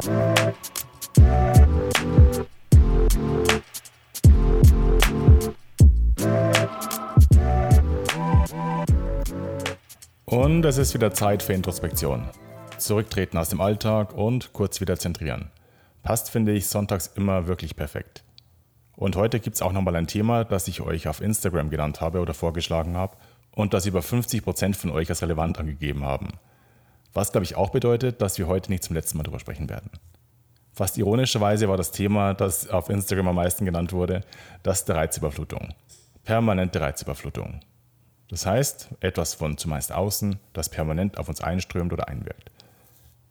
Und es ist wieder Zeit für Introspektion. Zurücktreten aus dem Alltag und kurz wieder zentrieren. Passt, finde ich, sonntags immer wirklich perfekt. Und heute gibt es auch nochmal ein Thema, das ich euch auf Instagram genannt habe oder vorgeschlagen habe und das über 50% von euch als relevant angegeben haben. Was, glaube ich, auch bedeutet, dass wir heute nicht zum letzten Mal darüber sprechen werden. Fast ironischerweise war das Thema, das auf Instagram am meisten genannt wurde, das der Reizüberflutung. Permanente Reizüberflutung. Das heißt, etwas von zumeist außen, das permanent auf uns einströmt oder einwirkt.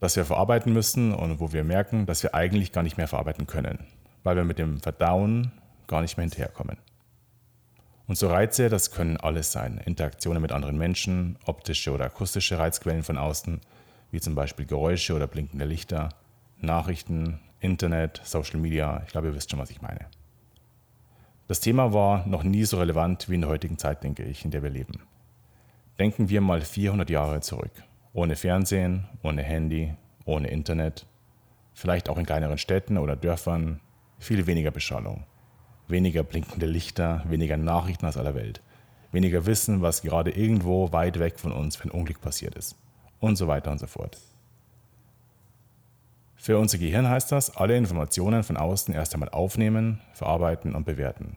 Das wir verarbeiten müssen und wo wir merken, dass wir eigentlich gar nicht mehr verarbeiten können, weil wir mit dem Verdauen gar nicht mehr hinterherkommen. Und so Reize, das können alles sein. Interaktionen mit anderen Menschen, optische oder akustische Reizquellen von außen, wie zum Beispiel Geräusche oder blinkende Lichter, Nachrichten, Internet, Social Media. Ich glaube, ihr wisst schon, was ich meine. Das Thema war noch nie so relevant wie in der heutigen Zeit, denke ich, in der wir leben. Denken wir mal 400 Jahre zurück. Ohne Fernsehen, ohne Handy, ohne Internet, vielleicht auch in kleineren Städten oder Dörfern, viel weniger Beschallung, weniger blinkende Lichter, weniger Nachrichten aus aller Welt, weniger Wissen, was gerade irgendwo weit weg von uns für ein Unglück passiert ist und so weiter und so fort. Für unser Gehirn heißt das, alle Informationen von außen erst einmal aufnehmen, verarbeiten und bewerten.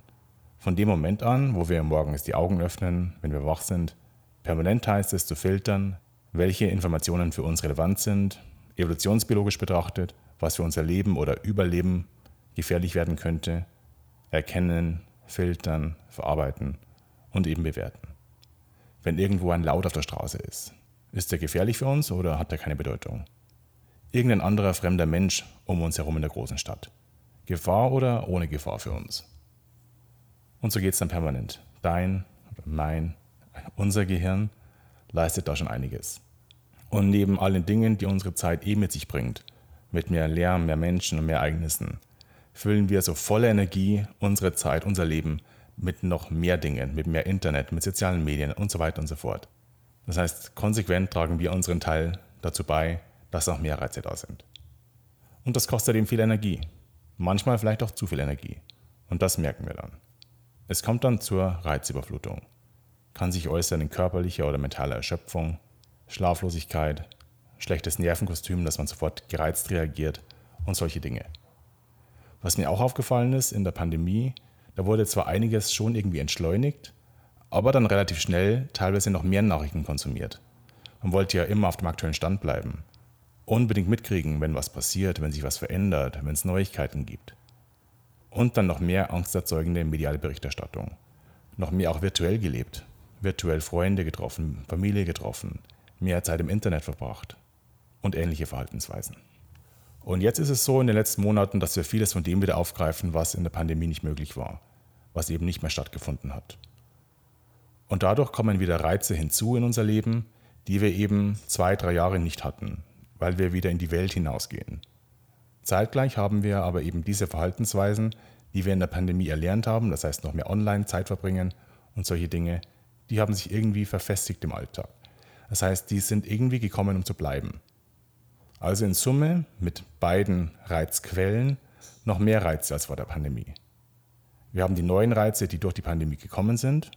Von dem Moment an, wo wir morgens die Augen öffnen, wenn wir wach sind, permanent heißt es zu filtern, welche Informationen für uns relevant sind, evolutionsbiologisch betrachtet, was für unser Leben oder Überleben gefährlich werden könnte, erkennen, filtern, verarbeiten und eben bewerten. Wenn irgendwo ein Laut auf der Straße ist, ist er gefährlich für uns oder hat er keine Bedeutung? irgendein anderer fremder Mensch um uns herum in der großen Stadt. Gefahr oder ohne Gefahr für uns. Und so geht es dann permanent. Dein, mein, unser Gehirn leistet da schon einiges. Und neben allen Dingen, die unsere Zeit eh mit sich bringt, mit mehr Lärm, mehr Menschen und mehr Ereignissen, füllen wir so voller Energie unsere Zeit, unser Leben mit noch mehr Dingen, mit mehr Internet, mit sozialen Medien und so weiter und so fort. Das heißt, konsequent tragen wir unseren Teil dazu bei, dass auch mehr Reize da sind. Und das kostet eben viel Energie. Manchmal vielleicht auch zu viel Energie. Und das merken wir dann. Es kommt dann zur Reizüberflutung. Kann sich äußern in körperlicher oder mentaler Erschöpfung, Schlaflosigkeit, schlechtes Nervenkostüm, dass man sofort gereizt reagiert und solche Dinge. Was mir auch aufgefallen ist in der Pandemie, da wurde zwar einiges schon irgendwie entschleunigt, aber dann relativ schnell teilweise noch mehr Nachrichten konsumiert. Man wollte ja immer auf dem aktuellen Stand bleiben unbedingt mitkriegen, wenn was passiert, wenn sich was verändert, wenn es Neuigkeiten gibt. Und dann noch mehr angsterzeugende mediale Berichterstattung. Noch mehr auch virtuell gelebt. Virtuell Freunde getroffen, Familie getroffen, mehr Zeit im Internet verbracht und ähnliche Verhaltensweisen. Und jetzt ist es so in den letzten Monaten, dass wir vieles von dem wieder aufgreifen, was in der Pandemie nicht möglich war, was eben nicht mehr stattgefunden hat. Und dadurch kommen wieder Reize hinzu in unser Leben, die wir eben zwei, drei Jahre nicht hatten, weil wir wieder in die Welt hinausgehen. Zeitgleich haben wir aber eben diese Verhaltensweisen, die wir in der Pandemie erlernt haben, das heißt noch mehr Online-Zeit verbringen und solche Dinge, die haben sich irgendwie verfestigt im Alltag. Das heißt, die sind irgendwie gekommen, um zu bleiben. Also in Summe mit beiden Reizquellen noch mehr Reize als vor der Pandemie. Wir haben die neuen Reize, die durch die Pandemie gekommen sind,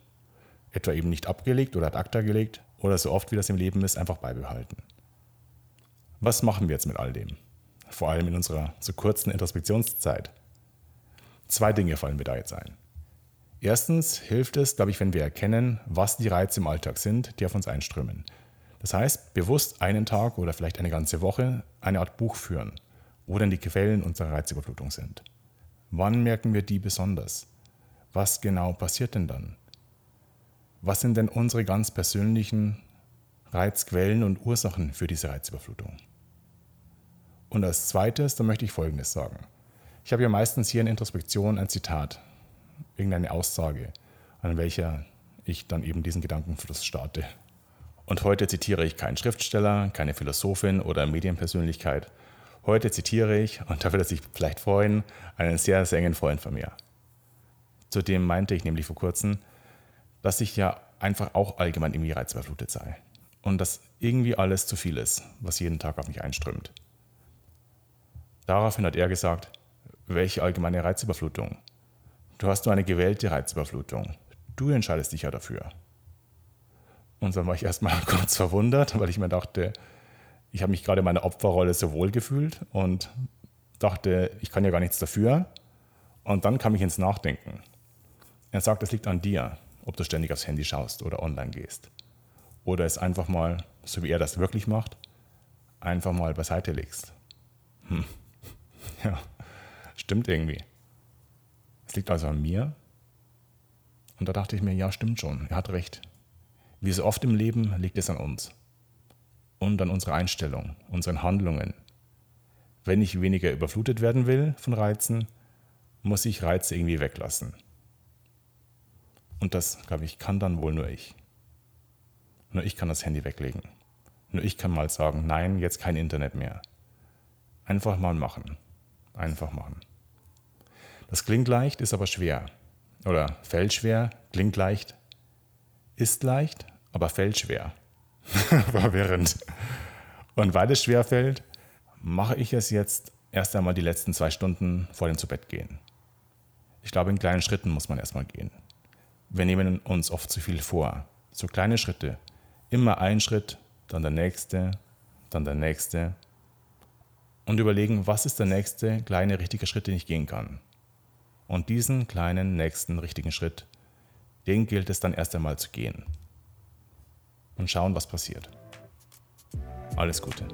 etwa eben nicht abgelegt oder ad acta gelegt oder so oft wie das im Leben ist, einfach beibehalten. Was machen wir jetzt mit all dem? Vor allem in unserer so kurzen Introspektionszeit. Zwei Dinge fallen mir da jetzt ein. Erstens hilft es, glaube ich, wenn wir erkennen, was die Reize im Alltag sind, die auf uns einströmen. Das heißt, bewusst einen Tag oder vielleicht eine ganze Woche eine Art Buch führen, wo denn die Quellen unserer Reizüberflutung sind. Wann merken wir die besonders? Was genau passiert denn dann? Was sind denn unsere ganz persönlichen Reizquellen und Ursachen für diese Reizüberflutung? Und als zweites, da möchte ich Folgendes sagen. Ich habe ja meistens hier in Introspektion ein Zitat, irgendeine Aussage, an welcher ich dann eben diesen Gedankenfluss starte. Und heute zitiere ich keinen Schriftsteller, keine Philosophin oder Medienpersönlichkeit. Heute zitiere ich, und da wird er sich vielleicht freuen, einen sehr, sehr engen Freund von mir. Zudem meinte ich nämlich vor kurzem, dass ich ja einfach auch allgemein irgendwie reizüberflutet sei. Und dass irgendwie alles zu viel ist, was jeden Tag auf mich einströmt. Daraufhin hat er gesagt, welche allgemeine Reizüberflutung? Du hast nur eine gewählte Reizüberflutung. Du entscheidest dich ja dafür. Und dann war ich erstmal kurz verwundert, weil ich mir dachte, ich habe mich gerade in meiner Opferrolle so wohl gefühlt und dachte, ich kann ja gar nichts dafür. Und dann kam ich ins Nachdenken. Er sagt, es liegt an dir, ob du ständig aufs Handy schaust oder online gehst. Oder es einfach mal, so wie er das wirklich macht, einfach mal beiseite legst. Hm. Ja, stimmt irgendwie. Es liegt also an mir. Und da dachte ich mir, ja, stimmt schon, er hat recht. Wie so oft im Leben liegt es an uns und an unserer Einstellung, unseren Handlungen. Wenn ich weniger überflutet werden will von Reizen, muss ich Reize irgendwie weglassen. Und das, glaube ich, kann dann wohl nur ich. Nur ich kann das Handy weglegen. Nur ich kann mal sagen, nein, jetzt kein Internet mehr. Einfach mal machen. Einfach machen. Das klingt leicht, ist aber schwer. Oder fällt schwer, klingt leicht, ist leicht, aber fällt schwer. Verwirrend. Und weil es schwer fällt, mache ich es jetzt erst einmal die letzten zwei Stunden vor dem Zubettgehen. Ich glaube, in kleinen Schritten muss man erstmal gehen. Wir nehmen uns oft zu viel vor. So kleine Schritte. Immer ein Schritt, dann der nächste, dann der nächste. Und überlegen, was ist der nächste kleine richtige Schritt, den ich gehen kann. Und diesen kleinen nächsten richtigen Schritt, den gilt es dann erst einmal zu gehen. Und schauen, was passiert. Alles Gute.